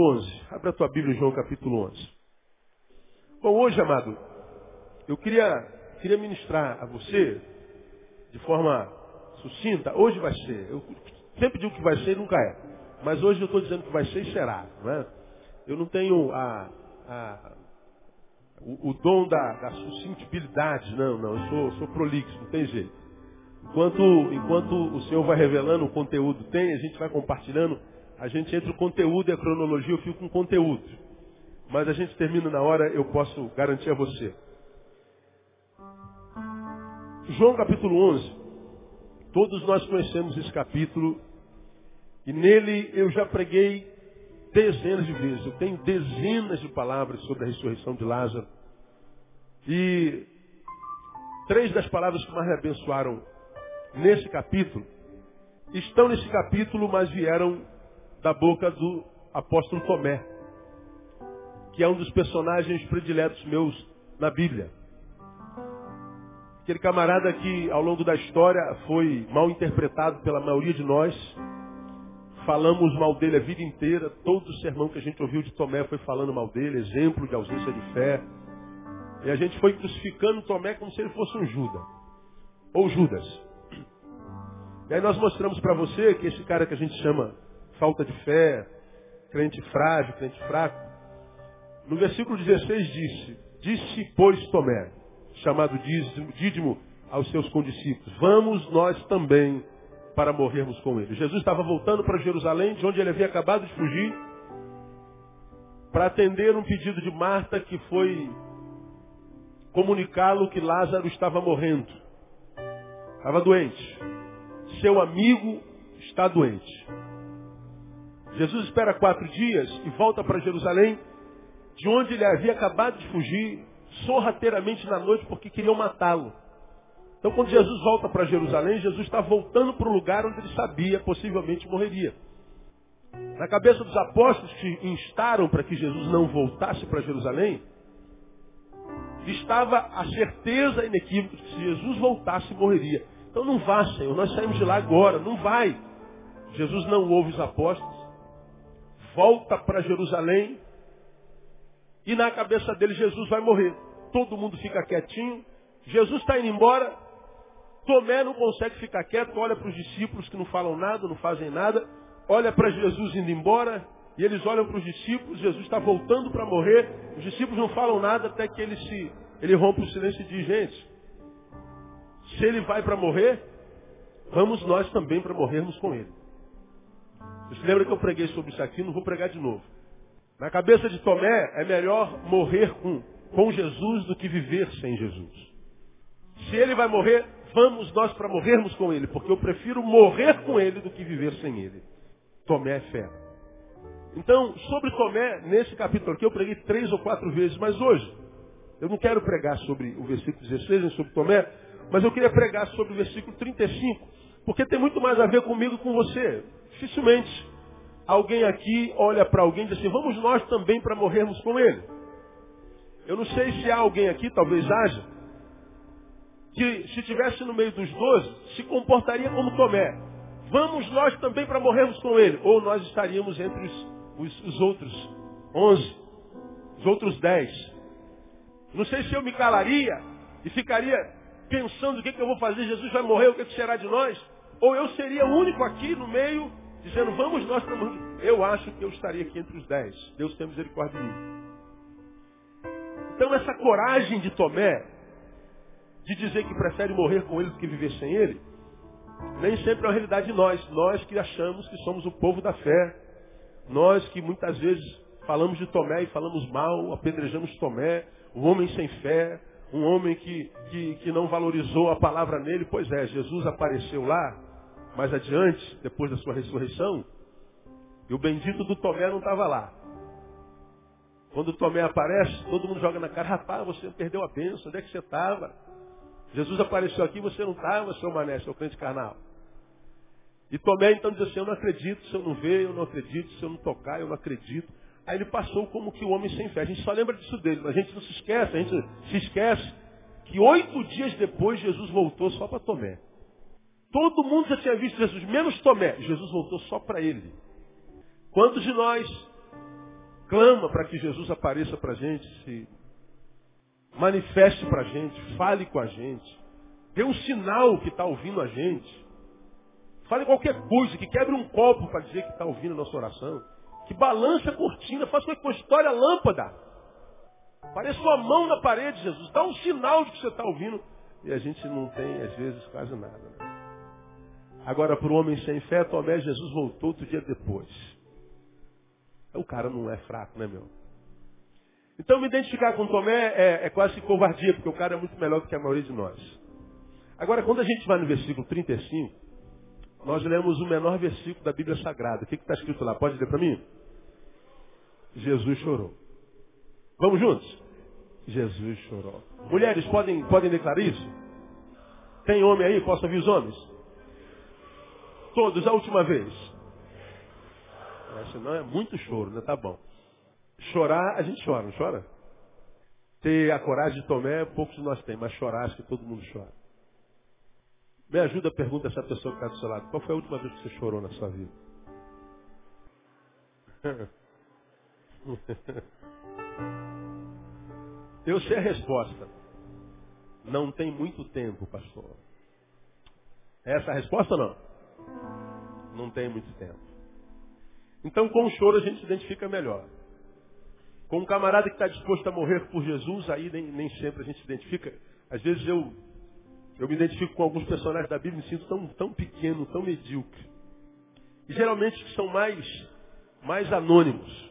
capítulo 11. Abra a tua Bíblia João capítulo 11. Bom, hoje, amado, eu queria, queria ministrar a você de forma sucinta. Hoje vai ser. Eu sempre digo que vai ser e nunca é. Mas hoje eu estou dizendo que vai ser e será. Não é? Eu não tenho a, a- o, o dom da, da não, não. Eu sou, sou prolixo, não tem jeito. Enquanto, enquanto o Senhor vai revelando o conteúdo tem, a gente vai compartilhando, a gente entre o conteúdo e a cronologia, eu fico com conteúdo. Mas a gente termina na hora, eu posso garantir a você. João capítulo 11. Todos nós conhecemos esse capítulo e nele eu já preguei dezenas de vezes. Eu tenho dezenas de palavras sobre a ressurreição de Lázaro. E três das palavras que mais me abençoaram nesse capítulo estão nesse capítulo, mas vieram da boca do apóstolo Tomé, que é um dos personagens prediletos meus na Bíblia. Aquele camarada que ao longo da história foi mal interpretado pela maioria de nós. Falamos mal dele a vida inteira. Todo sermão que a gente ouviu de Tomé foi falando mal dele, exemplo de ausência de fé. E a gente foi crucificando Tomé como se ele fosse um Judas. Ou Judas. E aí nós mostramos para você que esse cara que a gente chama falta de fé, crente frágil, crente fraco, no versículo 16 disse, disse pois Tomé, chamado Dídimo aos seus condiscípulos, vamos nós também para morrermos com ele. Jesus estava voltando para Jerusalém, de onde ele havia acabado de fugir, para atender um pedido de Marta que foi comunicá-lo que Lázaro estava morrendo. Estava doente. Seu amigo está doente. Jesus espera quatro dias e volta para Jerusalém, de onde ele havia acabado de fugir, sorrateiramente na noite, porque queriam matá-lo. Então, quando Jesus volta para Jerusalém, Jesus está voltando para o lugar onde ele sabia possivelmente morreria. Na cabeça dos apóstolos que instaram para que Jesus não voltasse para Jerusalém, estava a certeza inequívoca de que se Jesus voltasse, morreria. Então não vá, Senhor, nós saímos de lá agora, não vai. Jesus não ouve os apóstolos, volta para Jerusalém e na cabeça dele Jesus vai morrer. Todo mundo fica quietinho, Jesus está indo embora, Tomé não consegue ficar quieto, olha para os discípulos que não falam nada, não fazem nada, olha para Jesus indo embora, e eles olham para os discípulos, Jesus está voltando para morrer, os discípulos não falam nada até que ele se ele rompe o silêncio e diz, gente, se ele vai para morrer, vamos nós também para morrermos com ele. Você lembra que eu preguei sobre isso aqui? Não vou pregar de novo. Na cabeça de Tomé, é melhor morrer com, com Jesus do que viver sem Jesus. Se ele vai morrer, vamos nós para morrermos com ele, porque eu prefiro morrer com ele do que viver sem ele. Tomé é fé. Então, sobre Tomé, nesse capítulo aqui, eu preguei três ou quatro vezes, mas hoje, eu não quero pregar sobre o versículo 16, nem sobre Tomé, mas eu queria pregar sobre o versículo 35, porque tem muito mais a ver comigo com você. Dificilmente alguém aqui olha para alguém e diz assim, vamos nós também para morrermos com ele. Eu não sei se há alguém aqui, talvez haja, que se tivesse no meio dos doze, se comportaria como Tomé. Vamos nós também para morrermos com ele. Ou nós estaríamos entre os, os, os outros onze, os outros dez. Não sei se eu me calaria e ficaria pensando o que, que eu vou fazer, Jesus vai morrer, o que, que será de nós? Ou eu seria o único aqui no meio, dizendo, vamos nós para morrer. Eu acho que eu estaria aqui entre os dez. Deus tem misericórdia de mim. Então essa coragem de Tomé, de dizer que prefere morrer com ele do que viver sem ele, nem sempre é uma realidade de nós. Nós que achamos que somos o povo da fé. Nós que muitas vezes falamos de Tomé e falamos mal, apedrejamos Tomé, o homem sem fé, um homem que, que, que não valorizou a palavra nele. Pois é, Jesus apareceu lá, mais adiante, depois da sua ressurreição, e o bendito do Tomé não estava lá. Quando o Tomé aparece, todo mundo joga na cara, rapaz, você perdeu a bênção, onde é que você estava? Jesus apareceu aqui, você não estava, seu mané, seu crente carnal. E Tomé então diz assim, eu não acredito, se eu não ver, eu não acredito, se eu não tocar, eu não acredito. Aí ele passou como que o homem sem fé. A gente só lembra disso dele, mas a gente não se esquece, a gente se esquece que oito dias depois Jesus voltou só para Tomé. Todo mundo já tinha visto Jesus, menos Tomé. Jesus voltou só para ele. Quantos de nós clama para que Jesus apareça para a gente, se manifeste para a gente, fale com a gente, dê um sinal que está ouvindo a gente, fale qualquer coisa, que quebre um copo para dizer que está ouvindo a nossa oração que balança a cortina, faz com que a história lâmpada. Parece uma mão na parede, Jesus. Dá um sinal de que você está ouvindo. E a gente não tem, às vezes, quase nada. Né? Agora, para o homem sem fé, Tomé, Jesus voltou outro dia depois. O cara não é fraco, né, meu? Então, me identificar com Tomé é, é quase covardia, porque o cara é muito melhor do que a maioria de nós. Agora, quando a gente vai no versículo 35, nós lemos o menor versículo da Bíblia Sagrada. O que está escrito lá? Pode ler para mim? Jesus chorou. Vamos juntos? Jesus chorou. Mulheres, podem, podem declarar isso? Tem homem aí? Posso ouvir os homens? Todos, a última vez. É, senão é muito choro, né? Tá bom. Chorar, a gente chora, não chora? Ter a coragem de Tomé, poucos de nós tem, mas chorar, acho que todo mundo chora. Me ajuda a pergunta essa pessoa que está do seu lado. Qual foi a última vez que você chorou na sua vida? Eu sei a resposta. Não tem muito tempo, pastor. É essa a resposta não? Não tem muito tempo. Então, com o choro a gente se identifica melhor. Com um camarada que está disposto a morrer por Jesus, aí nem, nem sempre a gente se identifica. Às vezes eu, eu me identifico com alguns personagens da Bíblia e me sinto tão, tão pequeno, tão medíocre. E geralmente são mais, mais anônimos.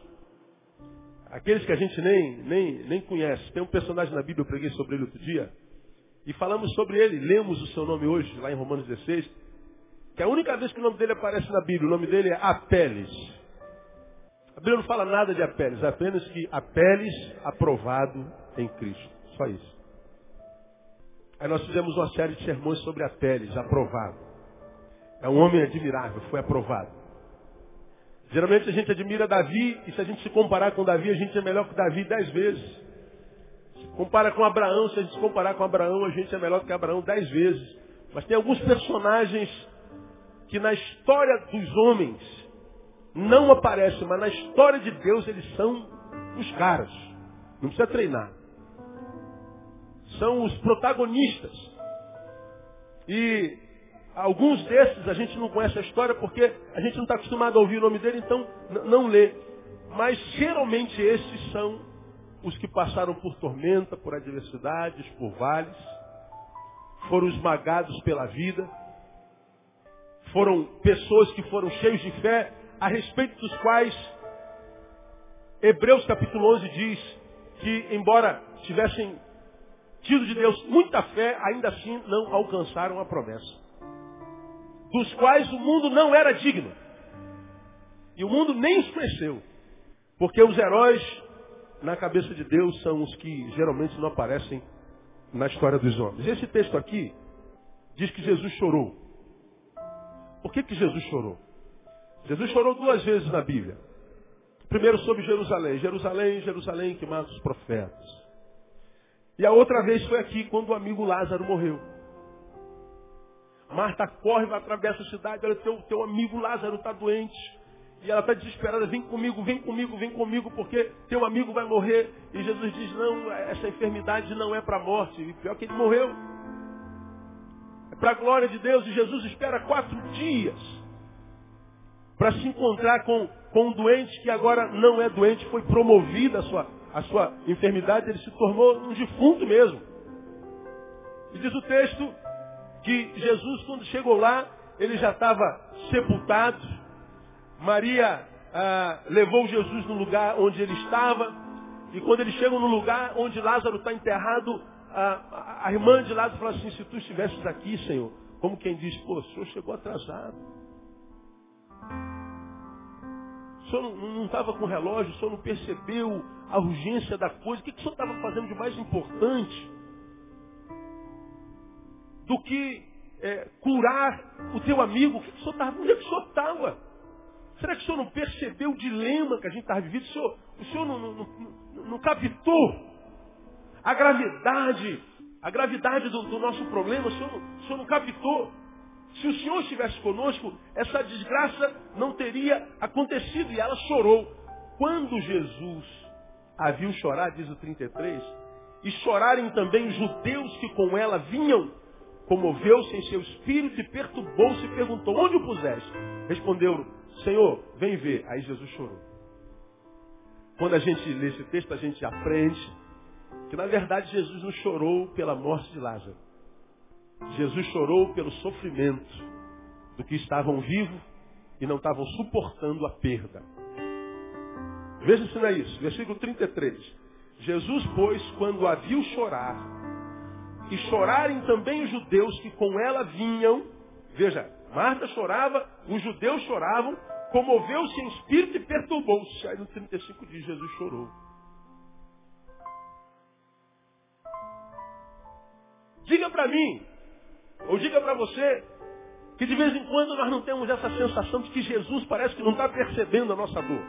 Aqueles que a gente nem, nem, nem conhece. Tem um personagem na Bíblia, eu preguei sobre ele outro dia. E falamos sobre ele, lemos o seu nome hoje, lá em Romanos 16. Que a única vez que o nome dele aparece na Bíblia, o nome dele é Apeles. A Bíblia não fala nada de Apeles, apenas que Apeles aprovado em Cristo. Só isso. Aí nós fizemos uma série de sermões sobre Apeles, aprovado. É um homem admirável, foi aprovado. Geralmente a gente admira Davi, e se a gente se comparar com Davi, a gente é melhor que Davi dez vezes. Se compara com Abraão, se a gente se comparar com Abraão, a gente é melhor que Abraão dez vezes. Mas tem alguns personagens que na história dos homens não aparecem, mas na história de Deus eles são os caras. Não precisa treinar. São os protagonistas. E Alguns desses a gente não conhece a história porque a gente não está acostumado a ouvir o nome dele, então não lê. Mas geralmente esses são os que passaram por tormenta, por adversidades, por vales, foram esmagados pela vida, foram pessoas que foram cheios de fé, a respeito dos quais Hebreus capítulo 11 diz que, embora tivessem tido de Deus muita fé, ainda assim não alcançaram a promessa dos quais o mundo não era digno. E o mundo nem os conheceu. Porque os heróis, na cabeça de Deus, são os que geralmente não aparecem na história dos homens. Esse texto aqui diz que Jesus chorou. Por que, que Jesus chorou? Jesus chorou duas vezes na Bíblia. Primeiro sobre Jerusalém. Jerusalém, Jerusalém que mata os profetas. E a outra vez foi aqui, quando o amigo Lázaro morreu. Marta corre, vai atravessa a cidade, olha, teu, teu amigo Lázaro está doente. E ela está desesperada, vem comigo, vem comigo, vem comigo, porque teu amigo vai morrer. E Jesus diz, não, essa enfermidade não é para a morte. E pior que ele morreu. Para a glória de Deus. E Jesus espera quatro dias para se encontrar com, com um doente que agora não é doente, foi promovida a sua, a sua enfermidade, ele se tornou um defunto mesmo. E diz o texto que Jesus, quando chegou lá, ele já estava sepultado. Maria ah, levou Jesus no lugar onde ele estava. E quando eles chegam no lugar onde Lázaro está enterrado, a, a irmã de lado falou assim, se tu estivesses aqui, Senhor, como quem diz, pô, o senhor chegou atrasado. O senhor não estava com relógio, o senhor não percebeu a urgência da coisa. O que, que o senhor estava fazendo de mais importante do que é, curar o teu amigo? O que, que o senhor estava? Onde é que o senhor estava? Será que o senhor não percebeu o dilema que a gente estava vivendo? O senhor, o senhor não, não, não, não captou a gravidade, a gravidade do, do nosso problema? O senhor, o senhor não captou? Se o Senhor estivesse conosco, essa desgraça não teria acontecido. E ela chorou. Quando Jesus a viu chorar, diz o 33, e chorarem também os judeus que com ela vinham, comoveu-se em seu espírito e perturbou-se e perguntou, onde o puseste? Respondeu, Senhor, vem ver. Aí Jesus chorou. Quando a gente lê esse texto, a gente aprende que na verdade Jesus não chorou pela morte de Lázaro. Jesus chorou pelo sofrimento do que estavam vivos e não estavam suportando a perda. Veja se não é isso. Versículo 33. Jesus, pois, quando a viu chorar, e chorarem também os judeus que com ela vinham, veja, Marta chorava, os judeus choravam, comoveu-se em espírito e perturbou-se. Aí no 35 diz, Jesus chorou. Diga para mim, ou diga para você, que de vez em quando nós não temos essa sensação de que Jesus parece que não está percebendo a nossa dor.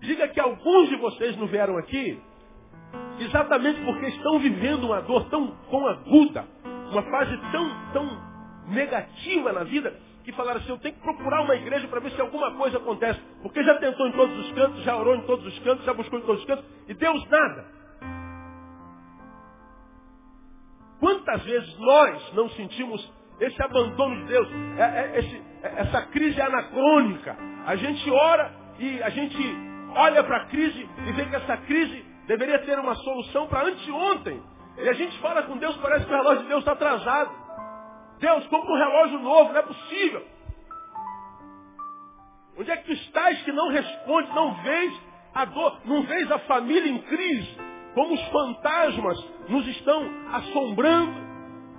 Diga que alguns de vocês não vieram aqui exatamente porque estão vivendo uma dor tão, tão aguda, uma fase tão, tão negativa na vida, que falaram assim, eu tenho que procurar uma igreja para ver se alguma coisa acontece. Porque já tentou em todos os cantos, já orou em todos os cantos, já buscou em todos os cantos, e Deus nada. Quantas vezes nós não sentimos esse abandono de Deus, é, é, é, essa crise anacrônica? A gente ora e a gente olha para a crise e vê que essa crise deveria ter uma solução para anteontem. E a gente fala com Deus, parece que o relógio de Deus está atrasado. Deus, compra um relógio novo, não é possível. Onde é que tu estás que não responde, não vês a dor, não vês a família em crise, como os fantasmas nos estão assombrando,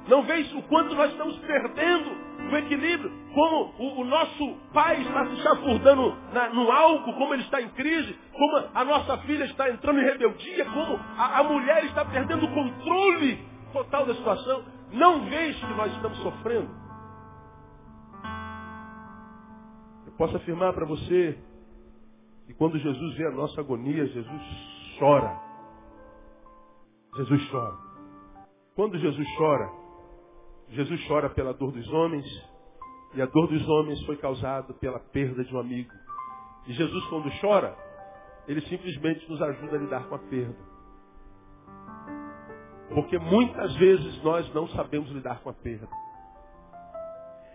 não vês o quanto nós estamos perdendo o equilíbrio, como o, o nosso pai está se chafurdando na, no álcool, como ele está em crise, como a nossa filha está entrando em rebeldia, como a, a mulher está perdendo o controle total da situação. Não vês que nós estamos sofrendo? Eu posso afirmar para você que quando Jesus vê a nossa agonia, Jesus chora. Jesus chora. Quando Jesus chora, Jesus chora pela dor dos homens, e a dor dos homens foi causada pela perda de um amigo. E Jesus, quando chora, ele simplesmente nos ajuda a lidar com a perda. Porque muitas vezes nós não sabemos lidar com a perda.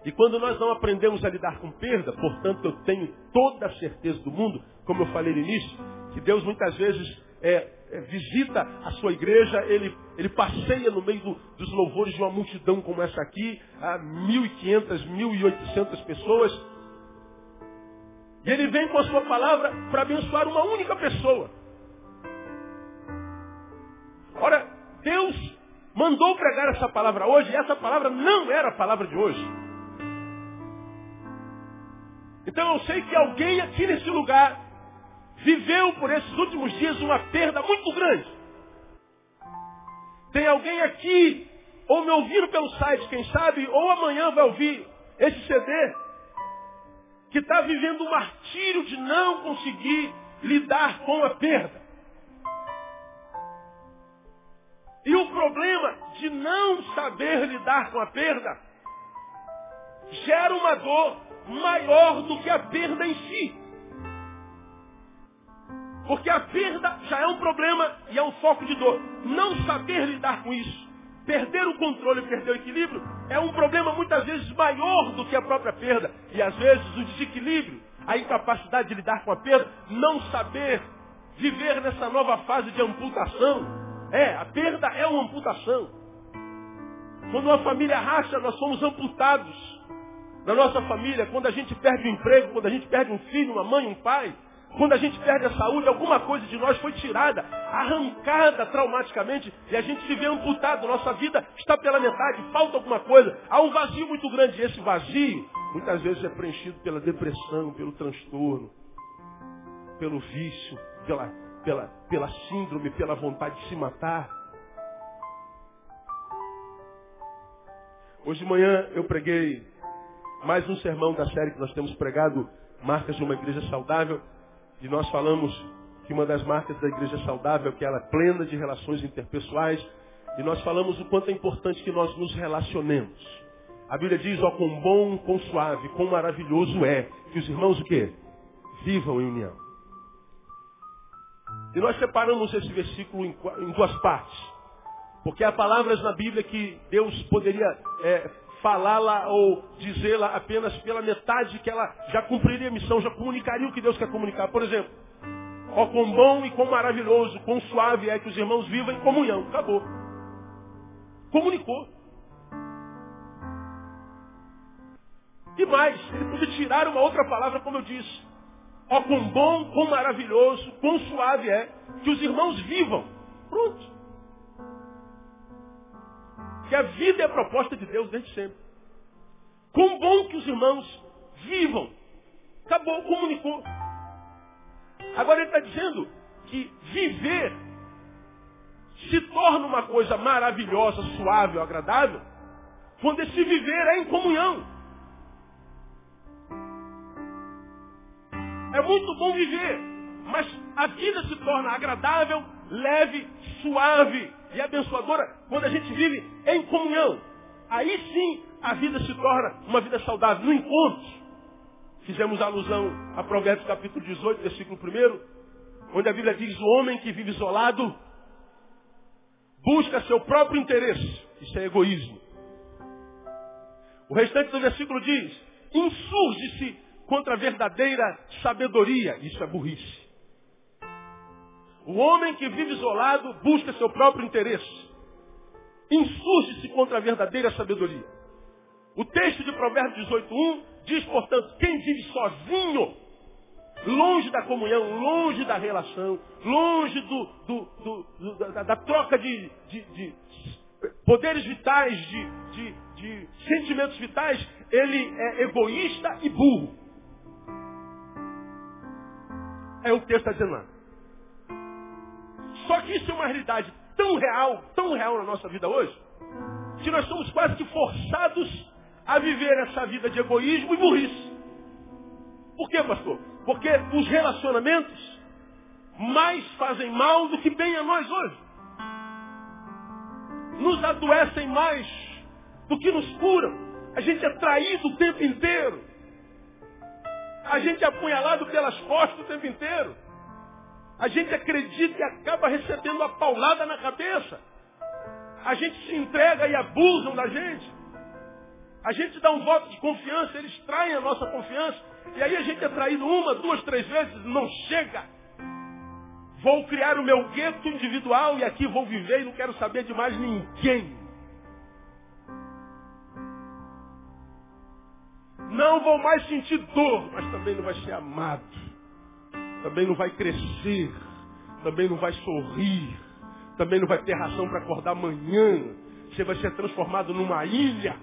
E quando nós não aprendemos a lidar com perda, portanto eu tenho toda a certeza do mundo, como eu falei no início, que Deus muitas vezes é, é, visita a sua igreja, ele, ele passeia no meio do, dos louvores de uma multidão como essa aqui, a 1.500, 1.800 pessoas, e ele vem com a sua palavra para abençoar uma única pessoa. Ora, Deus mandou pregar essa palavra hoje e essa palavra não era a palavra de hoje. Então eu sei que alguém aqui nesse lugar viveu por esses últimos dias uma perda muito grande. Tem alguém aqui, ou me ouvindo pelo site, quem sabe, ou amanhã vai ouvir esse CD, que está vivendo um martírio de não conseguir lidar com a perda. E o problema de não saber lidar com a perda gera uma dor maior do que a perda em si. Porque a perda já é um problema e é um foco de dor. Não saber lidar com isso, perder o controle, perder o equilíbrio, é um problema muitas vezes maior do que a própria perda. E às vezes o desequilíbrio, a incapacidade de lidar com a perda, não saber viver nessa nova fase de amputação, é, a perda é uma amputação. Quando uma família racha, nós somos amputados. Na nossa família, quando a gente perde o emprego, quando a gente perde um filho, uma mãe, um pai, Quando a gente perde a saúde, alguma coisa de nós foi tirada, arrancada traumaticamente, e a gente se vê amputado. Nossa vida está pela metade, falta alguma coisa. Há um vazio muito grande. E esse vazio, muitas vezes, é preenchido pela depressão, pelo transtorno, pelo vício, pela, pela, pela síndrome, pela vontade de se matar. Hoje de manhã eu preguei mais um sermão da série que nós temos pregado, Marcas de uma Igreja Saudável. E nós falamos que uma das marcas da igreja saudável é que ela é plena de relações interpessoais. E nós falamos o quanto é importante que nós nos relacionemos. A Bíblia diz, ó, quão bom, quão suave, quão maravilhoso é que os irmãos o quê? Vivam em união. E nós separamos esse versículo em, duas partes. Porque há palavras na Bíblia que Deus poderia é, falá-la ou dizê-la apenas pela metade que ela já cumpriria a missão, já comunicaria o que Deus quer comunicar. Por exemplo, ó quão bom e quão maravilhoso, quão suave é que os irmãos vivam em comunhão. Acabou. Comunicou. E mais, ele podia tirar uma outra palavra, como eu disse. Ó quão bom, quão maravilhoso, quão suave é que os irmãos vivam. Pronto. Que a vida é a proposta de Deus desde sempre. Quão bom que os irmãos vivam. Acabou, comunicou. Agora ele está dizendo que viver se torna uma coisa maravilhosa, suave, agradável, quando esse viver é em comunhão. É muito bom viver, mas a vida se torna agradável, leve, suave, e abençoadora quando a gente vive em comunhão. Aí sim a vida se torna uma vida saudável. No encontro, fizemos alusão a Provérbios capítulo 18, versículo 1, onde a Bíblia diz, o homem que vive isolado busca seu próprio interesse. Isso é egoísmo. O restante do versículo diz, insurge-se contra a verdadeira sabedoria. Isso é burrice. O homem que vive isolado busca seu próprio interesse. Insurge-se contra a verdadeira sabedoria. O texto de Provérbios 18.1 diz, portanto, quem vive sozinho, longe da comunhão, longe da relação, longe do, do, do, da, da, troca de, de, de, poderes vitais, de, de sentimentos vitais, ele é egoísta e burro. É o texto está dizendo lá. Só que isso é uma realidade tão real, tão real na nossa vida hoje, que nós somos quase que forçados a viver essa vida de egoísmo e burrice. Por quê, pastor? Porque os relacionamentos mais fazem mal do que bem a nós hoje. Nos adoecem mais do que nos curam. A gente é traído o tempo inteiro. A gente é apunhalado pelas costas o tempo inteiro. A gente acredita e acaba recebendo uma paulada na cabeça. A gente se entrega e abusam da gente. A gente dá um voto de confiança, eles traem a nossa confiança. E aí a gente é traído uma, duas, três vezes, não chega. Vou criar o meu gueto individual e aqui vou viver e não quero saber de mais ninguém. Não vou mais sentir dor, mas também não vai ser amado também não vai crescer, também não vai sorrir, também não vai ter razão para acordar amanhã. Você vai ser transformado numa ilha.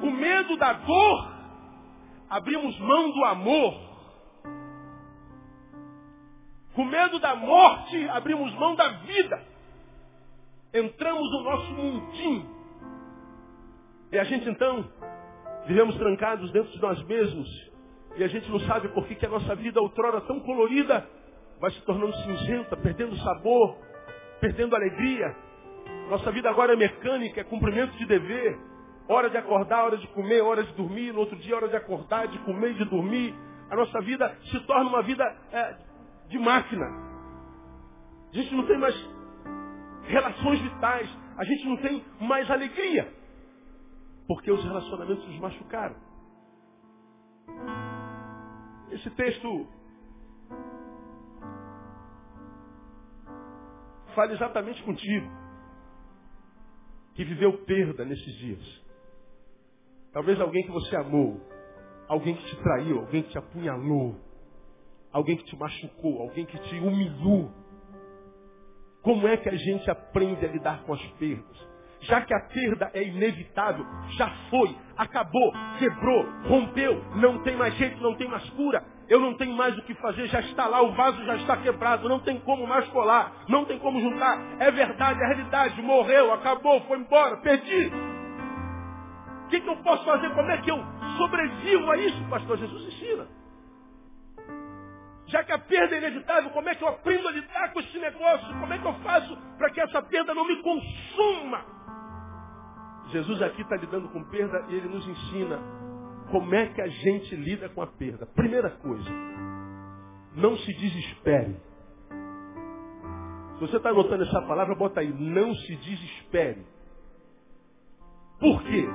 O medo da dor, abrimos mão do amor. Com medo da morte, abrimos mão da vida. Entramos no nosso mundinho. E a gente então Vivemos trancados dentro de nós mesmos. E a gente não sabe por que, que a nossa vida outrora tão colorida vai se tornando cinzenta, perdendo sabor, perdendo alegria. Nossa vida agora é mecânica, é cumprimento de dever. Hora de acordar, hora de comer, hora de dormir. No outro dia, hora de acordar, de comer e de dormir. A nossa vida se torna uma vida é, de máquina. A gente não tem mais relações vitais. A gente não tem mais alegria. Porque os relacionamentos nos machucaram. Esse texto fala exatamente contigo, que viveu perda nesses dias. Talvez alguém que você amou, alguém que te traiu, alguém que te apunhalou, alguém que te machucou, alguém que te humilhou. Como é que a gente aprende a lidar com as perdas? Já que a perda é inevitável, já foi, acabou, quebrou, rompeu, não tem mais jeito, não tem mais cura, eu não tenho mais o que fazer, já está lá, o vaso já está quebrado, não tem como mais colar, não tem como juntar. É verdade, é realidade, morreu, acabou, foi embora, perdi. O que, que eu posso fazer? Como é que eu sobrevivo a isso, pastor? Jesus ensina. Já que a perda é inevitável, como é que eu aprendo a lidar com esse negócio? Como é que eu faço para que essa perda não me consuma? Jesus aqui está lidando com perda e ele nos ensina como é que a gente lida com a perda. Primeira coisa, não se desespere. Se você está anotando essa palavra, bota aí, não se desespere. Por quê?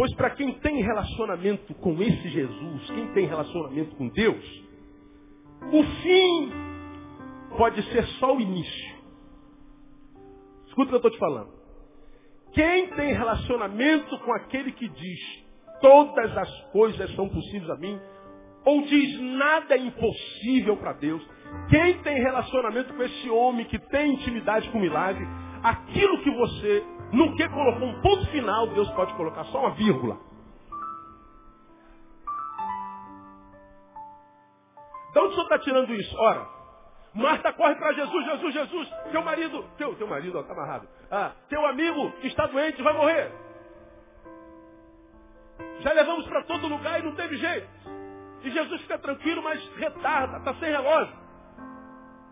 Pois para quem tem relacionamento com esse Jesus, quem tem relacionamento com Deus, o fim pode ser só o início. Escuta o que eu estou te falando. Quem tem relacionamento com aquele que diz todas as coisas são possíveis a mim, ou diz nada é impossível para Deus, quem tem relacionamento com esse homem que tem intimidade com o milagre, aquilo que você no que colocou um ponto final, Deus pode colocar só uma vírgula. De onde o senhor está tirando isso? Ora, Marta corre para Jesus, Jesus, Jesus, teu marido, teu, teu marido, está amarrado. Ah, teu amigo está doente, vai morrer. Já levamos para todo lugar e não teve jeito. E Jesus fica tranquilo, mas retarda, está sem relógio.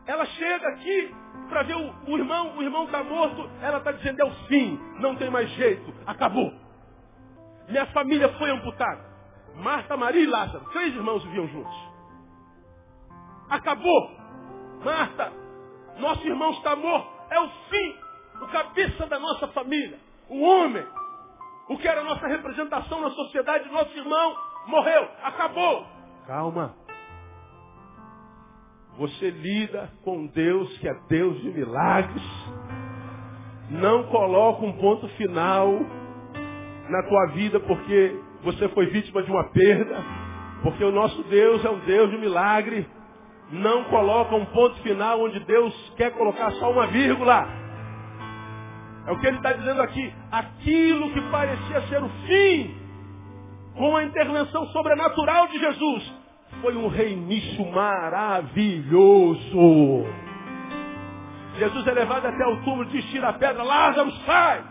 Ela chega aqui para ver o, o, irmão, o irmão está morto, ela está dizendo, é o fim, não tem mais jeito, acabou. Minha família foi amputada. Marta, Maria e Lázaro, três irmãos viviam juntos. Acabou. Marta, nosso irmão está morto, é o fim, o cabeça da nossa família, o homem, o que era nossa representação na sociedade, nosso irmão morreu, acabou. Calma. Você lida com Deus que é Deus de milagres. Não coloca um ponto final na tua vida porque você foi vítima de uma perda. Porque o nosso Deus é um Deus de milagre. Não coloca um ponto final onde Deus quer colocar só uma vírgula. É o que ele está dizendo aqui. Aquilo que parecia ser o fim, com a intervenção sobrenatural de Jesus, foi um reinício maravilhoso. Jesus é levado até o túmulo, diz, tira a pedra, Lázaro, sai!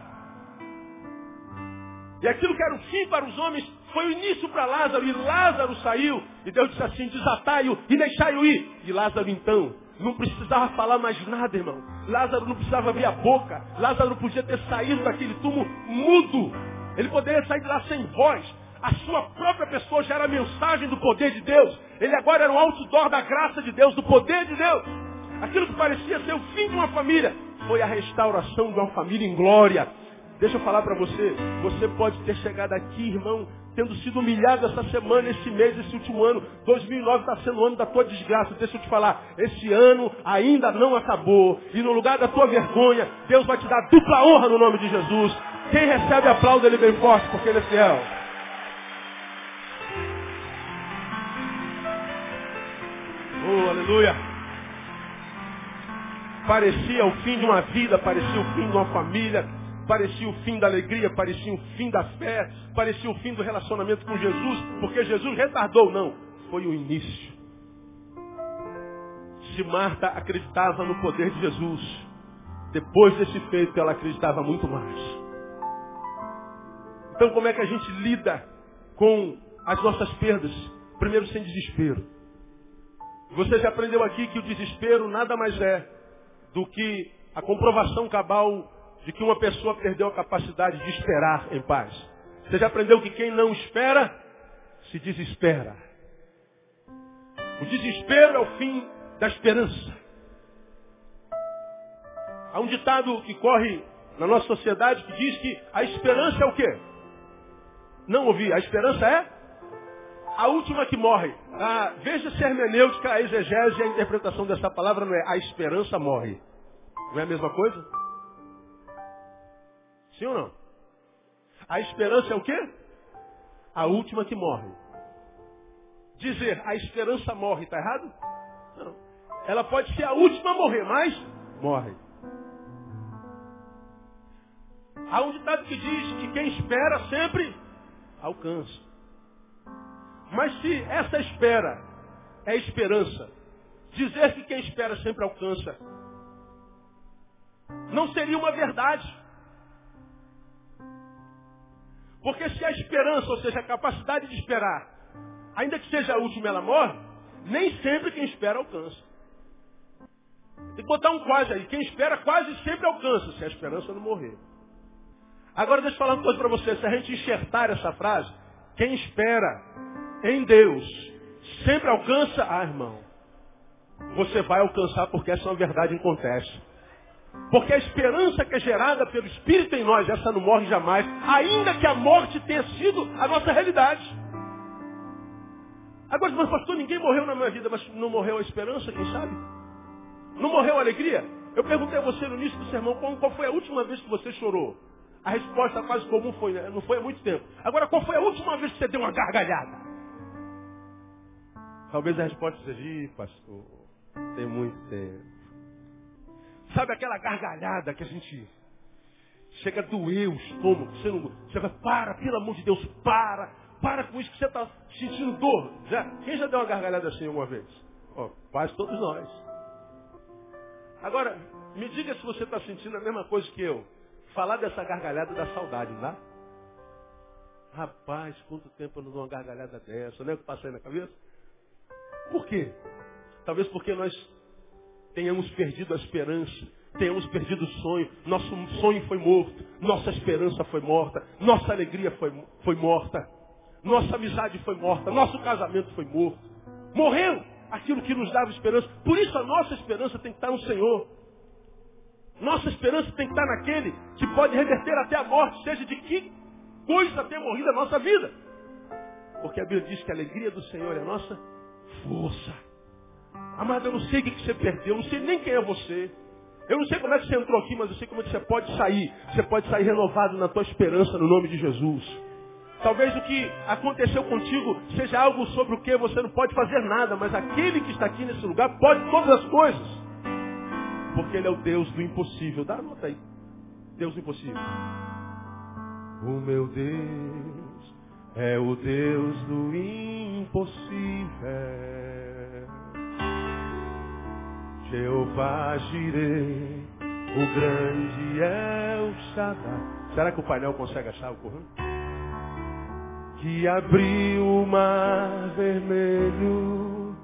E aquilo que era o fim para os homens foi o início para Lázaro, e Lázaro saiu, e Deus disse assim, desatai-o e deixai-o ir. E Lázaro então não precisava falar mais nada, irmão. Lázaro não precisava abrir a boca. Lázaro podia ter saído daquele túmulo mudo. Ele poderia sair de lá sem voz. A sua própria pessoa já era a mensagem do poder de Deus. Ele agora era um outdoor da graça de Deus, do poder de Deus. Aquilo que parecia ser o fim de uma família foi a restauração de uma família em glória. Deixa eu falar para você. Você pode ter chegado aqui, irmão, tendo sido humilhado essa semana, esse mês, esse último ano. 2009 está sendo o ano da tua desgraça. Deixa eu te falar, esse ano ainda não acabou. E no lugar da tua vergonha, Deus vai te dar dupla honra no nome de Jesus. Quem recebe aplauso ele bem forte, porque ele é fiel. Oh, aleluia. Parecia o fim de uma vida, parecia o fim de uma família, parecia o fim da alegria, parecia o fim da fé, parecia o fim do relacionamento com Jesus, porque Jesus retardou. Não, foi o início. Se Marta acreditava no poder de Jesus, depois desse feito ela acreditava muito mais. Então como é que a gente lida com as nossas perdas? Primeiro sem desespero. Você já aprendeu aqui que o desespero nada mais é do que a comprovação cabal de que uma pessoa perdeu a capacidade de esperar em paz. Você já aprendeu que quem não espera, se desespera. O desespero é o fim da esperança. Há um ditado que corre na nossa sociedade que diz que a esperança é o quê? Não ouvi. A esperança é a última que morre. Ah, veja se a hermenêutica, a exegese e a interpretação dessa palavra não é a esperança morre. Não é a mesma coisa? Sim ou não? A esperança é o quê? a última que morre. Dizer a esperança morre, está errado? Não. Ela pode ser a última a morrer, mas morre. Há um ditado que diz que quem espera sempre alcança. Mas se essa espera é esperança, dizer que quem espera sempre alcança, não seria uma verdade. Porque se a esperança, ou seja, a capacidade de esperar, ainda que seja a última ela morre, nem sempre quem espera alcança. Tem que botar um quase aí. Quem espera quase sempre alcança, se a esperança não morrer. Agora deixa eu falar uma coisa para você. Se a gente enxertar essa frase, quem espera em Deus sempre alcança, ah irmão, você vai alcançar porque essa é uma verdade em contexto. Porque a esperança que é gerada pelo Espírito em nós, essa não morre jamais, ainda que a morte tenha sido a nossa realidade. Agora, mas pastor, ninguém morreu na minha vida, mas não morreu a esperança, quem sabe? Não morreu a alegria? Eu perguntei a você no início do sermão qual, qual foi a última vez que você chorou. A resposta quase comum foi, né? não foi há muito tempo. Agora, qual foi a última vez que você deu uma gargalhada? Talvez a resposta seja, Ih, pastor, tem muito tempo. Sabe aquela gargalhada que a gente chega a doer o estômago, você não. Você vai, para, pelo amor de Deus, para, para com isso que você está sentindo dor. Já, quem já deu uma gargalhada assim alguma vez? Oh, quase todos nós. Agora, me diga se você está sentindo a mesma coisa que eu. Falar dessa gargalhada da saudade, não dá? Rapaz, quanto tempo eu não dou uma gargalhada dessa, não é o que passa aí na cabeça? Por quê? Talvez porque nós tenhamos perdido a esperança, tenhamos perdido o sonho, nosso sonho foi morto, nossa esperança foi morta, nossa alegria foi, foi morta, nossa amizade foi morta, nosso casamento foi morto. Morreu aquilo que nos dava esperança. Por isso a nossa esperança tem que estar no Senhor. Nossa esperança tem que estar naquele que pode reverter até a morte, seja de que coisa tenha morrido a nossa vida. Porque a Bíblia diz que a alegria do Senhor é a nossa força. Amado, eu não sei o que você perdeu, eu não sei nem quem é você. Eu não sei como é que você entrou aqui, mas eu sei como é que você pode sair. Você pode sair renovado na tua esperança no nome de Jesus. Talvez o que aconteceu contigo seja algo sobre o que você não pode fazer nada, mas aquele que está aqui nesse lugar pode todas as coisas. Porque Ele é o Deus do impossível. Dá nota aí. Deus do impossível. O meu Deus é o Deus do impossível. Jeová Jireh, o grande é o Shaddai. Será que o painel consegue achar o correndo? Que abriu o mar vermelho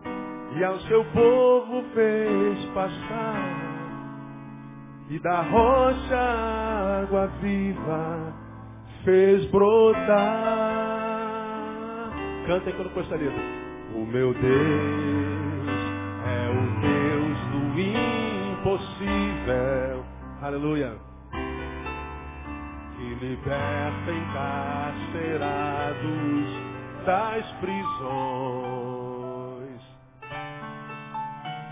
e ao seu povo fez passar. E da rocha água viva fez brotar. Canta aí não conheço a letra. O meu Deus é o Deus do impossível. Aleluia. Que liberta encarcerados das prisões.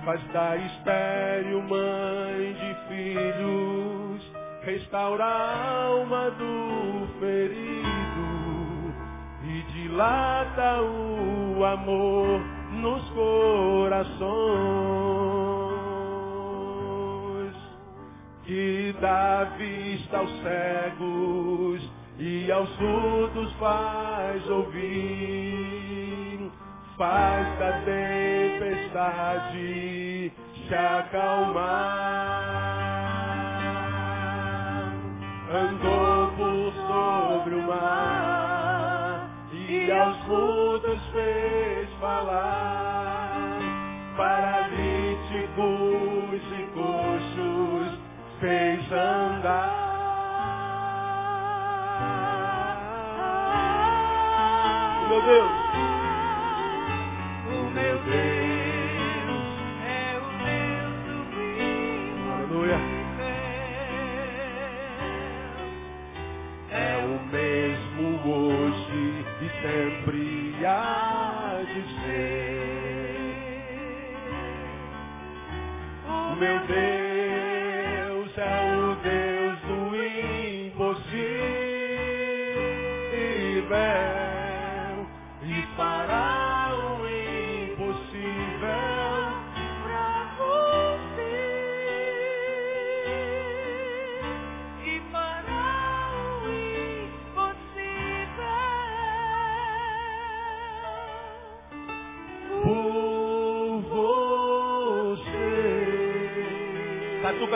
Faz da estéreo mãe de filhos, restaura a alma do ferido dilata o amor nos corações, que dá vista aos cegos e aos surdos faz ouvir, faz da tempestade se acalmar, andou por sobre o mar e aos mudos fez falar, paralíticos e coxos fez andar. Meu Deus. Sempre há de ser. O meu Deus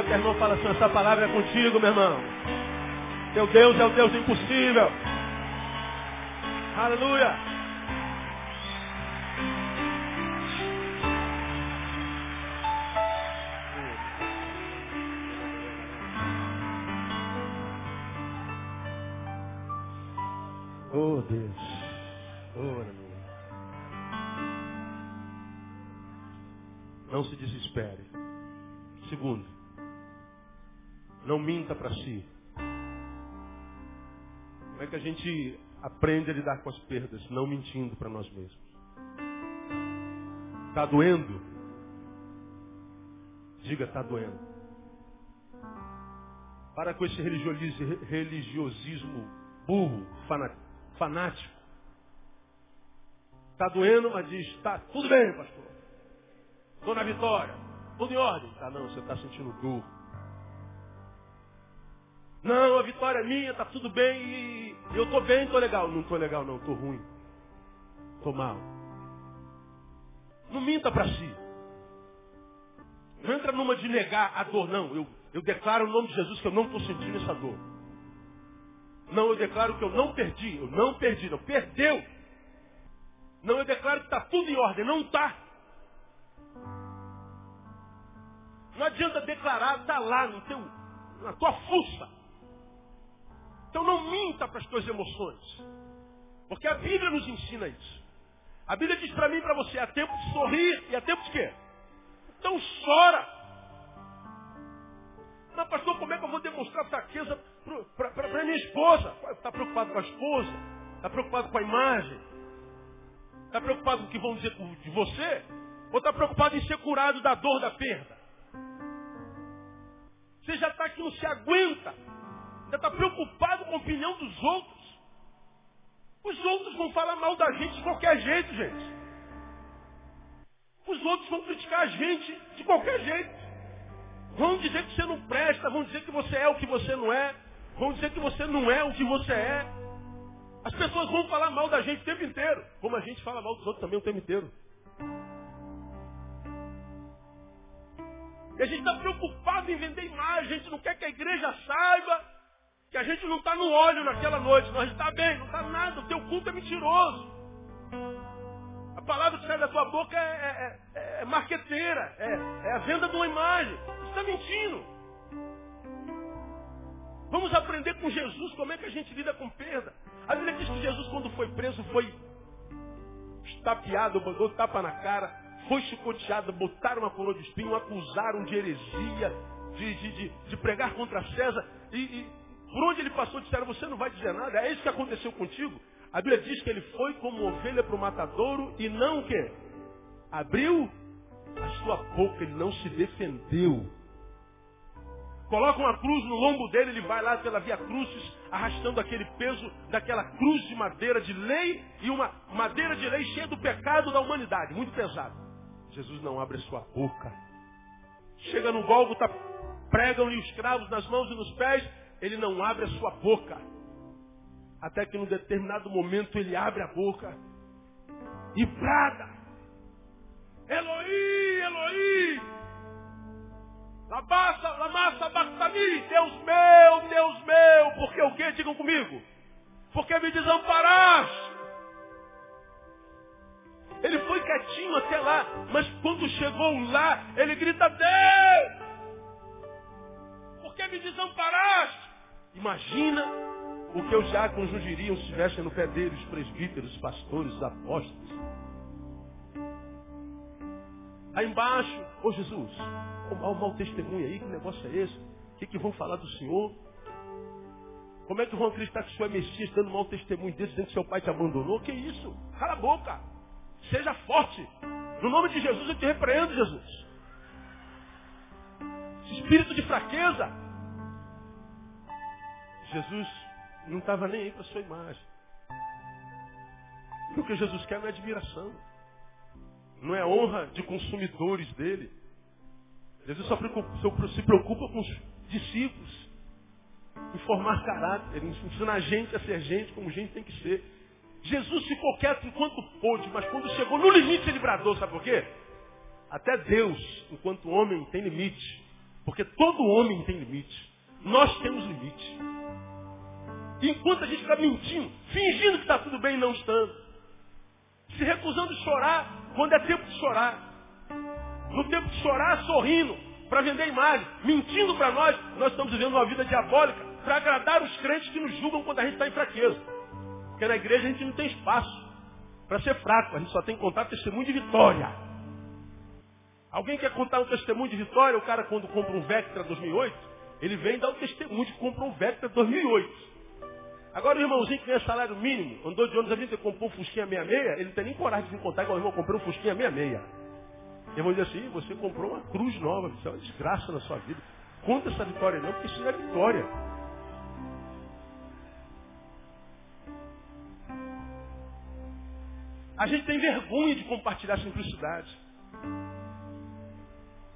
teu irmão fala assim, essa palavra é contigo, meu irmão. Teu Deus é o Deus impossível. Aleluia. Oh Deus. Oh, aleluia. Não se desespere. Segundo, não minta para si. Como é que a gente aprende a lidar com as perdas? Não mentindo para nós mesmos. Está doendo? Diga, está doendo. Para com esse religiosi- religiosismo burro, fanático. Está doendo, mas diz, está tudo bem, pastor. Estou na vitória. Tudo em ordem. Tá não, você está sentindo dor. Não, a vitória é minha, tá tudo bem e eu tô bem, tô legal. Não tô legal não, tô ruim. Tô mal. Não minta para si. Não entra numa de negar a dor, não. Eu, eu declaro o nome de Jesus que eu não estou sentindo essa dor. Não, eu declaro que eu não perdi. Eu não perdi, não. Perdeu. Não, eu declaro que está tudo em ordem. Não está. Não adianta declarar, está lá no teu, na tua fuça. Então não minta para as tuas emoções. Porque a Bíblia nos ensina isso. A Bíblia diz para mim e para você, há tempo de sorrir e há tempo de quê? Então chora. Mas pastor, como é que eu vou demonstrar fraqueza para minha esposa? Está preocupado com a esposa? Está preocupado com a imagem? Está preocupado com o que vão dizer de você? Ou está preocupado em ser curado da dor da perda? Você já está aqui, não se aguenta. Ainda está preocupado com a opinião dos outros. Os outros vão falar mal da gente de qualquer jeito, gente. Os outros vão criticar a gente de qualquer jeito. Vão dizer que você não presta, vão dizer que você é o que você não é, vão dizer que você não é o que você é. As pessoas vão falar mal da gente o tempo inteiro, como a gente fala mal dos outros também o tempo inteiro. E a gente está preocupado em vender imagem, a gente não quer que a igreja saiba que a gente não está no óleo naquela noite, nós está bem, não está nada, o teu culto é mentiroso. A palavra que sai da tua boca é, é, é marqueteira, é, é, a venda de uma imagem. Você está mentindo. Vamos aprender com Jesus como é que a gente lida com perda. A Bíblia diz que Jesus, quando foi preso, foi estapeado, mandou tapa na cara, foi chicoteado, botaram uma coroa de espinho, acusaram de heresia, de, de, de, de pregar contra César. E, e por onde ele passou, disseram, você não vai dizer nada. É isso que aconteceu contigo. A Bíblia diz que ele foi como ovelha para o matadouro e não o quê? Abriu a sua boca, ele não se defendeu. Coloca uma cruz no lombo dele, ele vai lá pela via crucis, arrastando aquele peso daquela cruz de madeira de lei e uma madeira de lei cheia do pecado da humanidade, muito pesado. Jesus não abre a sua boca. Chega no Gólgota, pregam-lhe os cravos nas mãos e nos pés, ele não abre a sua boca. Até que num determinado momento ele abre a boca e brada. Eloí, Eloí, Labassa, Lamassa, Bactami, Deus meu, Deus meu, porque o que? Digam comigo. Porque me desamparaste. Ele foi quietinho até lá, mas quando chegou lá, ele grita, Deus! Porque me desamparaste? Imagina o que os diáconos não diriam se estivessem no pé dele, os presbíteros, os pastores, os apóstolos. Aí embaixo, ô Jesus, o mau, mau testemunho aí, que negócio é esse? O que, que vão falar do Senhor? Como é que vão acreditar que o Senhor é Messias dando mau testemunho desse, dizendo que seu pai te abandonou? Que isso? Cala a boca. Seja forte. No nome de Jesus eu te repreendo, Jesus. Espírito de fraqueza. Jesus não estava nem aí para sua imagem. O que Jesus quer não é admiração. Não é honra de consumidores dele. Jesus só se preocupa com os discípulos. Em formar caráter, em ensinar a gente a ser gente como gente tem que ser. Jesus ficou quieto enquanto pôde, mas quando chegou no limite ele bradou, sabe por quê? Até Deus, enquanto homem, tem limite. Porque todo homem tem limite. Nós temos limite. E enquanto a gente está mentindo, fingindo que está tudo bem, não estando. Se recusando de chorar quando é tempo de chorar. No tempo de chorar, sorrindo, para vender imagem, mentindo para nós, nós estamos vivendo uma vida diabólica para agradar os crentes que nos julgam quando a gente está em fraqueza. Porque na igreja a gente não tem espaço para ser fraco, a gente só tem que contar testemunho de vitória. Alguém quer contar um testemunho de vitória? O cara quando compra um Vectra 2008, ele vem dar o testemunho de que comprou um Vectra 2008. Agora o irmãozinho que ganha salário mínimo, andou de ônibus a vida comprou um Fusquinha 66, ele não tem nem coragem de contar que o irmão comprou um Fusquinha 66. E vão dizer assim, você comprou uma cruz nova, isso é uma desgraça na sua vida. Conta essa vitória não, porque isso não é vitória. A gente tem vergonha de compartilhar simplicidade.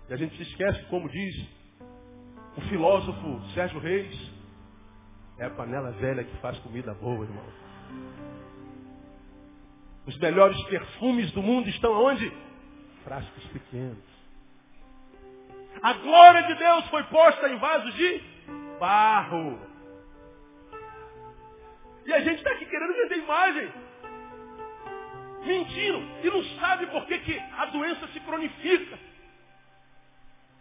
E a gente se esquece, como diz o filósofo Sérgio Reis, é a panela velha que faz comida boa, irmão. Os melhores perfumes do mundo estão onde? Frascos pequenos. A glória de Deus foi posta em vasos de barro. E a gente está aqui querendo vender imagem. Mentindo. E não sabe por que, que a doença se cronifica.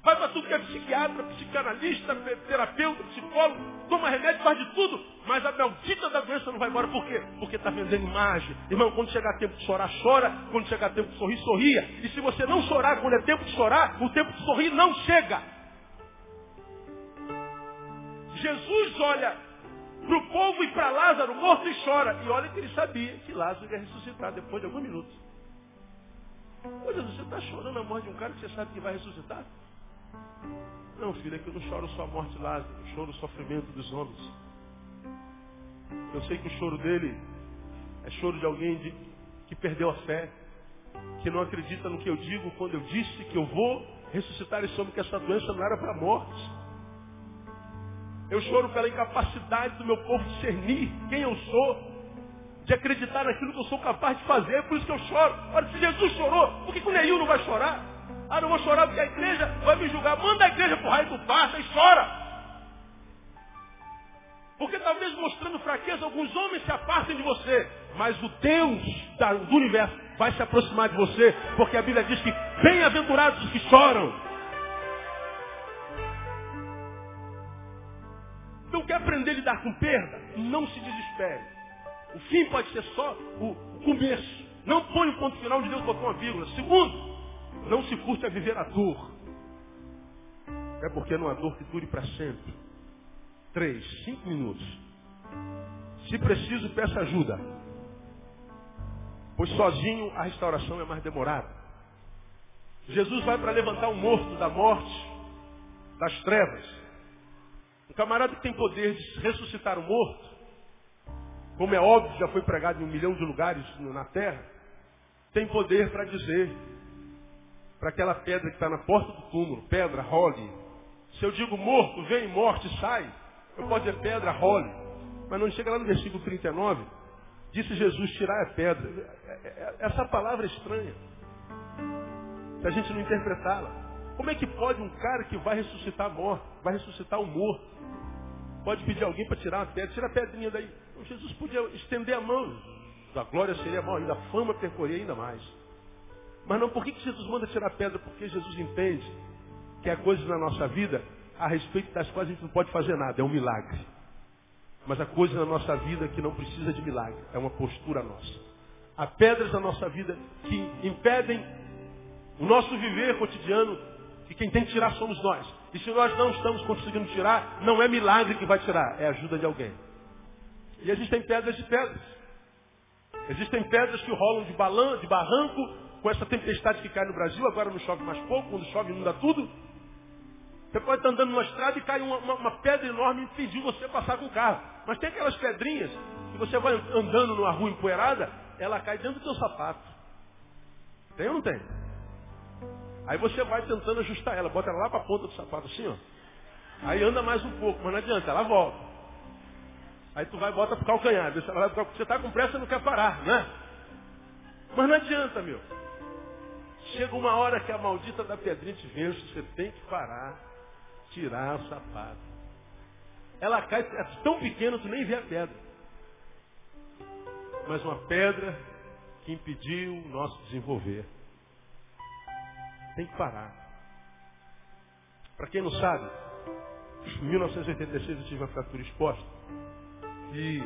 Vai para tudo que é psiquiatra, psicanalista, terapeuta, psicólogo, toma remédio, faz de tudo, mas a maldita da doença não vai embora. Por quê? Porque está vendendo imagem. Irmão, quando chegar tempo de chorar, chora. Quando chegar tempo de sorrir, sorria. E se você não chorar quando é tempo de chorar, o tempo de sorrir não chega. Jesus olha para o povo e para Lázaro morto e chora. E olha que ele sabia que Lázaro ia ressuscitar depois de alguns minutos. Pô, Jesus, você está chorando a morte de um cara que você sabe que vai ressuscitar? Não, filho, é que eu não choro só a morte de Lázaro, eu choro o sofrimento dos homens. Eu sei que o choro dele é choro de alguém de, que perdeu a fé, que não acredita no que eu digo quando eu disse que eu vou ressuscitar esse homem, que essa doença não era para a morte. Eu choro pela incapacidade do meu povo discernir quem eu sou, de acreditar naquilo que eu sou capaz de fazer, é por isso que eu choro. Olha, se Jesus chorou, por que o Neil não vai chorar? Ah, não vou chorar porque a igreja vai me julgar. Manda a igreja pro raio do passa e chora. Porque talvez mostrando fraqueza, alguns homens se apartem de você. Mas o Deus do universo vai se aproximar de você. Porque a Bíblia diz que bem-aventurados os que choram. Então quer aprender a lidar com perda? Não se desespere. O fim pode ser só o começo. Não põe o ponto final de Deus botou uma vírgula. Segundo, não se curte a viver a dor. É porque não há dor que dure para sempre. Três, cinco minutos. Se preciso, peça ajuda. Pois sozinho a restauração é mais demorada. Jesus vai para levantar um morto da morte, das trevas. Um camarada que tem poder de ressuscitar o morto, como é óbvio, já foi pregado em um milhão de lugares na terra, tem poder para dizer para aquela pedra que está na porta do túmulo. Pedra, role. Se eu digo morto, vem, morte, sai. Eu posso dizer pedra, role. Mas não chega lá no versículo 39. Disse Jesus, tirar a pedra. É, é, é, essa palavra é estranha. Se a gente não interpretá-la. Como é que pode um cara que vai ressuscitar morto, vai ressuscitar o morto, pode pedir alguém para tirar uma pedra, tira a pedrinha daí. Então, Jesus podia estender a mão. A glória seria maior ainda, a fama percorria ainda mais. Mas não, por que Jesus manda tirar pedra? Porque Jesus entende que há coisas na nossa vida a respeito das quais a gente não pode fazer nada, é um milagre. Mas há coisas na nossa vida que não precisa de milagre, é uma postura nossa. Há pedras na nossa vida que impedem o nosso viver cotidiano e quem tem que tirar somos nós. E se nós não estamos conseguindo tirar, não é milagre que vai tirar, é ajuda de alguém. E existem pedras de pedras. Existem pedras que rolam de, balan, de barranco com essa tempestade que cai no Brasil, agora não chove mais pouco, quando chove inunda tudo. Você pode estar andando numa estrada e cai uma, uma, uma pedra enorme e impedir você passar com o carro. Mas tem aquelas pedrinhas que você vai andando numa rua empoeirada ela cai dentro do teu sapato. Tem ou não tem? Aí você vai tentando ajustar ela, bota ela lá para a ponta do sapato assim, ó. Aí anda mais um pouco, mas não adianta, ela volta. Aí tu vai e bota pro calcanhar. Você está com pressa e não quer parar, né? Mas não adianta, meu. Chega uma hora que a maldita da pedrinha te vence, você tem que parar, tirar o sapato. Ela cai, é tão pequena, tu nem vê a pedra. Mas uma pedra que impediu o nosso desenvolver. Tem que parar. Para quem não sabe, em 1986 eu tive uma fratura exposta. E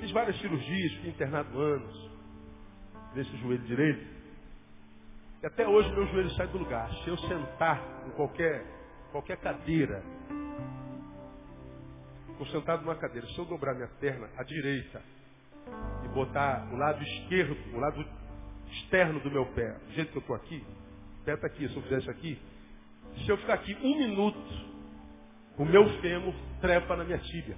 fiz várias cirurgias, fiquei internado anos nesse joelho direito. E até hoje meu joelho sai do lugar. Se eu sentar em qualquer, qualquer cadeira, estou sentado numa cadeira, se eu dobrar minha perna à direita e botar o lado esquerdo, o lado externo do meu pé, do jeito que eu estou aqui, o pé está aqui, se eu fizer isso aqui, se eu ficar aqui um minuto, o meu fêmur trepa na minha tíbia.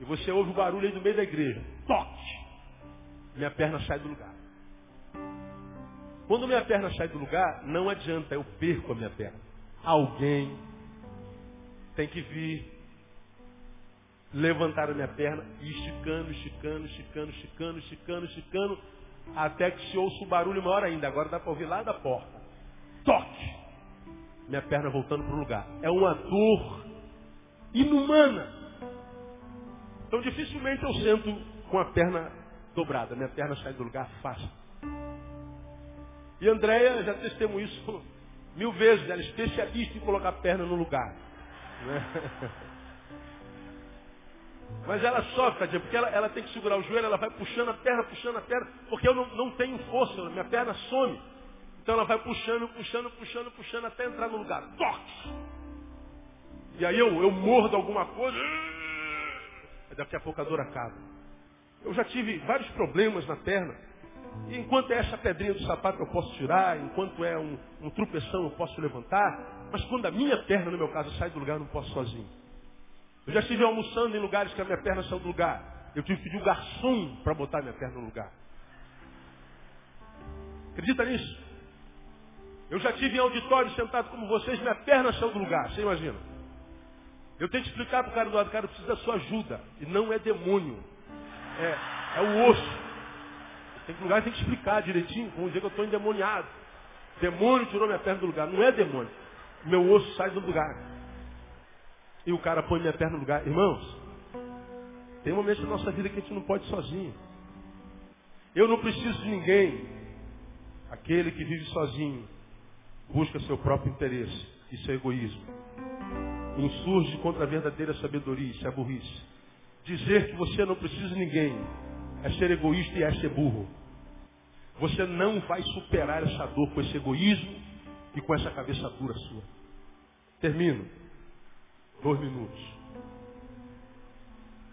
E você ouve o barulho aí no meio da igreja. Toque! Minha perna sai do lugar. Quando minha perna sai do lugar, não adianta, eu perco a minha perna. Alguém tem que vir levantar a minha perna e esticando, esticando, esticando, esticando, esticando, esticando, até que se ouça o barulho maior ainda. Agora dá para ouvir lá da porta. Toque! Minha perna voltando para o lugar. É uma dor inumana. Então dificilmente eu sento com a perna dobrada. Minha perna sai do lugar fácil. E Andréia já testemunhou isso mil vezes. Ela é especialista em colocar a perna no lugar. Né? Mas ela sofre, porque ela, ela, tem que segurar o joelho, ela vai puxando a perna, puxando a perna, porque eu não, não tenho força, minha perna some. Então ela vai puxando, puxando, puxando, puxando até entrar no lugar. Toque! E aí eu, eu mordo alguma coisa, daqui a pouco a dor acaba. Eu já tive vários problemas na perna. Enquanto é essa pedrinha do sapato eu posso tirar, enquanto é um, um trupeção eu posso levantar, mas quando a minha perna, no meu caso, sai do lugar, eu não posso sozinho. Eu já estive almoçando em lugares que a minha perna saiu do lugar. Eu tive que pedir o garçom para botar minha perna no lugar. Acredita nisso? Eu já tive em auditório sentado como vocês, minha perna saiu do lugar. Você imagina? Eu tenho que explicar para o cara do lado, cara, precisa da sua ajuda. E não é demônio. É, é o osso. Tem que lugar tem que explicar direitinho, como dizer que eu estou endemoniado. Demônio tirou minha perna do lugar. Não é demônio. Meu osso sai do lugar. E o cara põe minha perna no lugar. Irmãos, tem momentos da nossa vida que a gente não pode sozinho. Eu não preciso de ninguém. Aquele que vive sozinho busca seu próprio interesse. Isso é egoísmo. Insurge contra a verdadeira sabedoria, isso é burrice. Dizer que você não precisa de ninguém é ser egoísta e é ser burro. Você não vai superar essa dor com esse egoísmo e com essa cabeça dura sua. Termino. Dois minutos.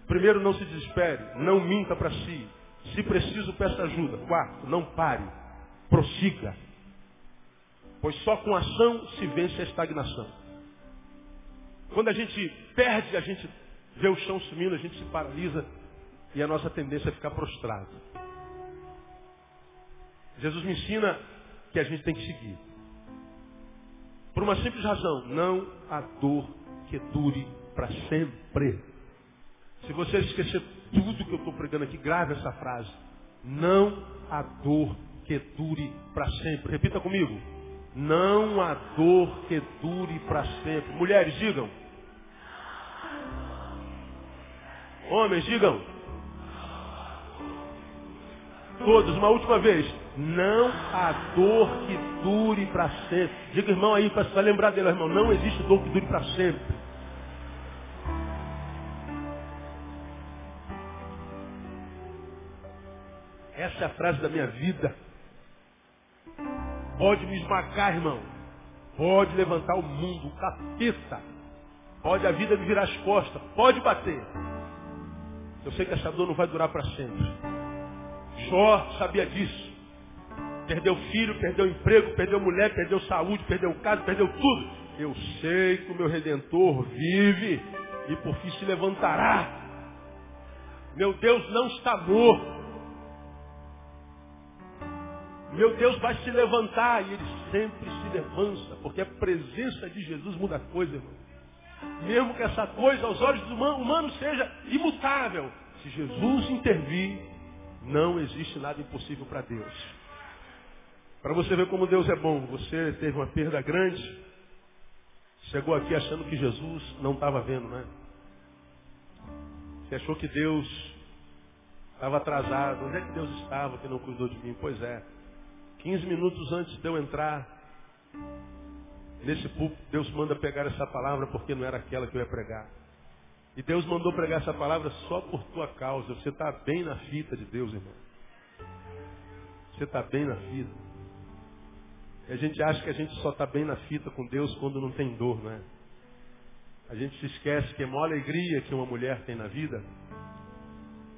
Primeiro, não se desespere. Não minta para si. Se preciso, peça ajuda. Quarto, não pare. Prossiga. Pois só com ação se vence a estagnação. Quando a gente perde, a gente vê o chão sumindo, a gente se paralisa e a nossa tendência é ficar prostrado. Jesus me ensina que a gente tem que seguir. Por uma simples razão, não há dor que dure para sempre. Se você esquecer tudo que eu estou pregando aqui, grave essa frase. Não há dor que dure para sempre. Repita comigo. Não há dor que dure para sempre. Mulheres, digam. Homens, digam. Todos, uma última vez. Não há dor que dure para sempre. Diga, irmão, aí, para lembrar dele, irmão. Não existe dor que dure para sempre. Essa é a frase da minha vida. Pode me esmagar, irmão. Pode levantar o mundo, o capeta. Pode a vida me virar as costas. Pode bater. Eu sei que essa dor não vai durar para sempre. Jó sabia disso. Perdeu filho, perdeu emprego, perdeu mulher, perdeu saúde, perdeu casa, perdeu tudo. Eu sei que o meu redentor vive e por fim se levantará. Meu Deus não está morto. Meu Deus vai se levantar. E ele sempre se levanta, porque a presença de Jesus muda a coisa, irmão. Mesmo que essa coisa aos olhos do humano seja imutável. Se Jesus intervir, não existe nada impossível para Deus. Para você ver como Deus é bom. Você teve uma perda grande. Chegou aqui achando que Jesus não estava vendo, né? Você achou que Deus estava atrasado. Onde é que Deus estava que não cuidou de mim? Pois é. 15 minutos antes de eu entrar nesse púlpito, Deus manda pegar essa palavra porque não era aquela que eu ia pregar. E Deus mandou pregar essa palavra só por tua causa. Você está bem na fita de Deus, irmão. Você está bem na fita. E a gente acha que a gente só está bem na fita com Deus quando não tem dor, não é? A gente se esquece que a maior alegria que uma mulher tem na vida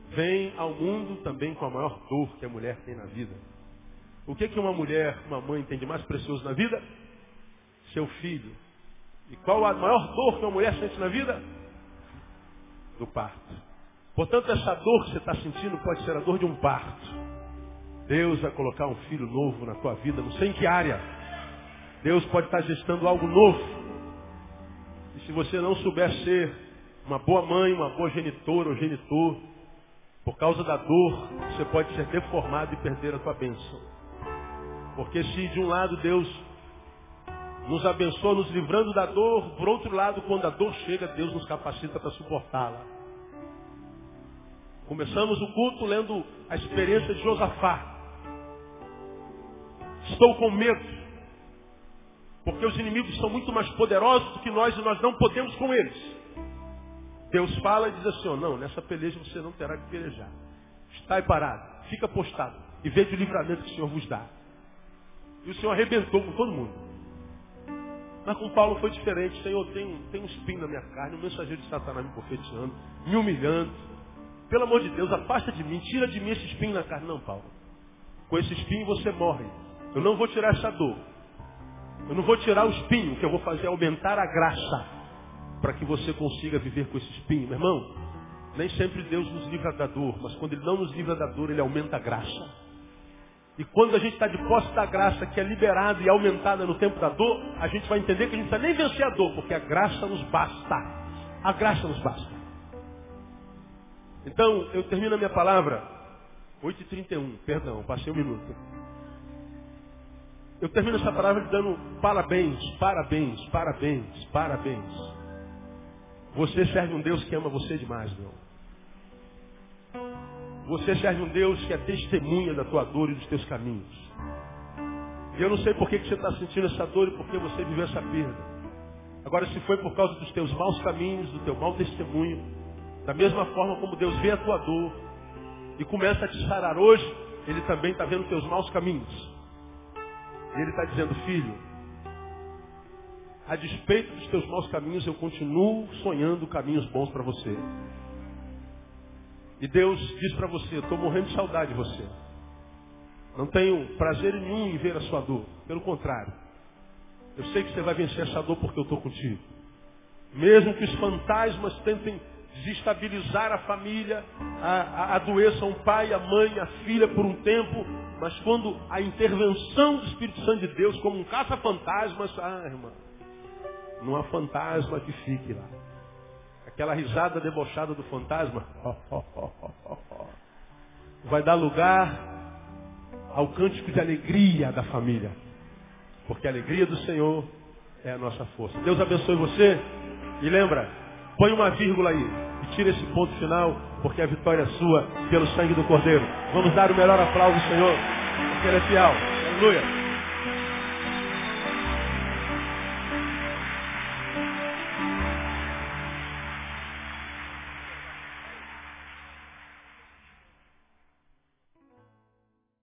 vem ao mundo também com a maior dor que a mulher tem na vida. O que, que uma mulher, uma mãe tem de mais precioso na vida? Seu filho. E qual a maior dor que uma mulher sente na vida? Do parto. Portanto, essa dor que você está sentindo pode ser a dor de um parto. Deus vai colocar um filho novo na tua vida, não sei em que área. Deus pode estar gestando algo novo. E se você não souber ser uma boa mãe, uma boa genitora ou genitor, por causa da dor, você pode ser deformado e perder a tua bênção. Porque se de um lado Deus nos abençoa nos livrando da dor, por outro lado, quando a dor chega, Deus nos capacita para suportá-la. Começamos o culto lendo a experiência de Josafá. Estou com medo, porque os inimigos são muito mais poderosos do que nós e nós não podemos com eles. Deus fala e diz assim, oh, não, nessa peleja você não terá que pelejar. Está aí parado, fica postado e veja o livramento que o Senhor vos dá. E o Senhor arrebentou com todo mundo. Mas com Paulo foi diferente. Senhor, tem, tem um espinho na minha carne, um mensageiro de Satanás me profetizando, me humilhando. Pelo amor de Deus, afasta de mim, tira de mim esse espinho na carne. Não, Paulo. Com esse espinho você morre. Eu não vou tirar essa dor. Eu não vou tirar o espinho. O que eu vou fazer é aumentar a graça para que você consiga viver com esse espinho. Meu irmão, nem sempre Deus nos livra da dor, mas quando Ele não nos livra da dor, Ele aumenta a graça. E quando a gente está de posse da graça que é liberada e aumentada no tempo da dor, a gente vai entender que a gente não precisa nem vencer a dor, porque a graça nos basta. A graça nos basta. Então, eu termino a minha palavra, 8h31, perdão, passei um minuto. Eu termino essa palavra dando parabéns, parabéns, parabéns, parabéns. Você serve um Deus que ama você demais, meu. Você serve um Deus que é testemunha da tua dor e dos teus caminhos. E eu não sei por que, você está sentindo essa dor e por que você viveu essa perda. Agora, se foi por causa dos teus maus caminhos, do teu mau testemunho, da mesma forma como Deus vê a tua dor e começa a te sarar hoje, Ele também está vendo teus maus caminhos. E Ele está dizendo, filho, a despeito dos teus maus caminhos, eu continuo sonhando caminhos bons para você. E Deus diz para você, estou morrendo de saudade de você. Não tenho prazer nenhum em ver a sua dor. Pelo contrário. Eu sei que você vai vencer essa dor porque eu estou contigo. Mesmo que os fantasmas tentem desestabilizar a família, a, a, adoeçam o pai, a mãe, a filha por um tempo, mas quando a intervenção do Espírito Santo de Deus, como um caça-fantasmas, ah, irmão, não há fantasma que fique lá. Aquela risada debochada do fantasma vai dar lugar ao cântico de alegria da família. Porque a alegria do Senhor é a nossa força. Deus abençoe você. E lembra, põe uma vírgula aí e tira esse ponto final, porque a vitória é sua pelo sangue do Cordeiro. Vamos dar o melhor aplauso ao Senhor, porque Ele é fiel. Aleluia.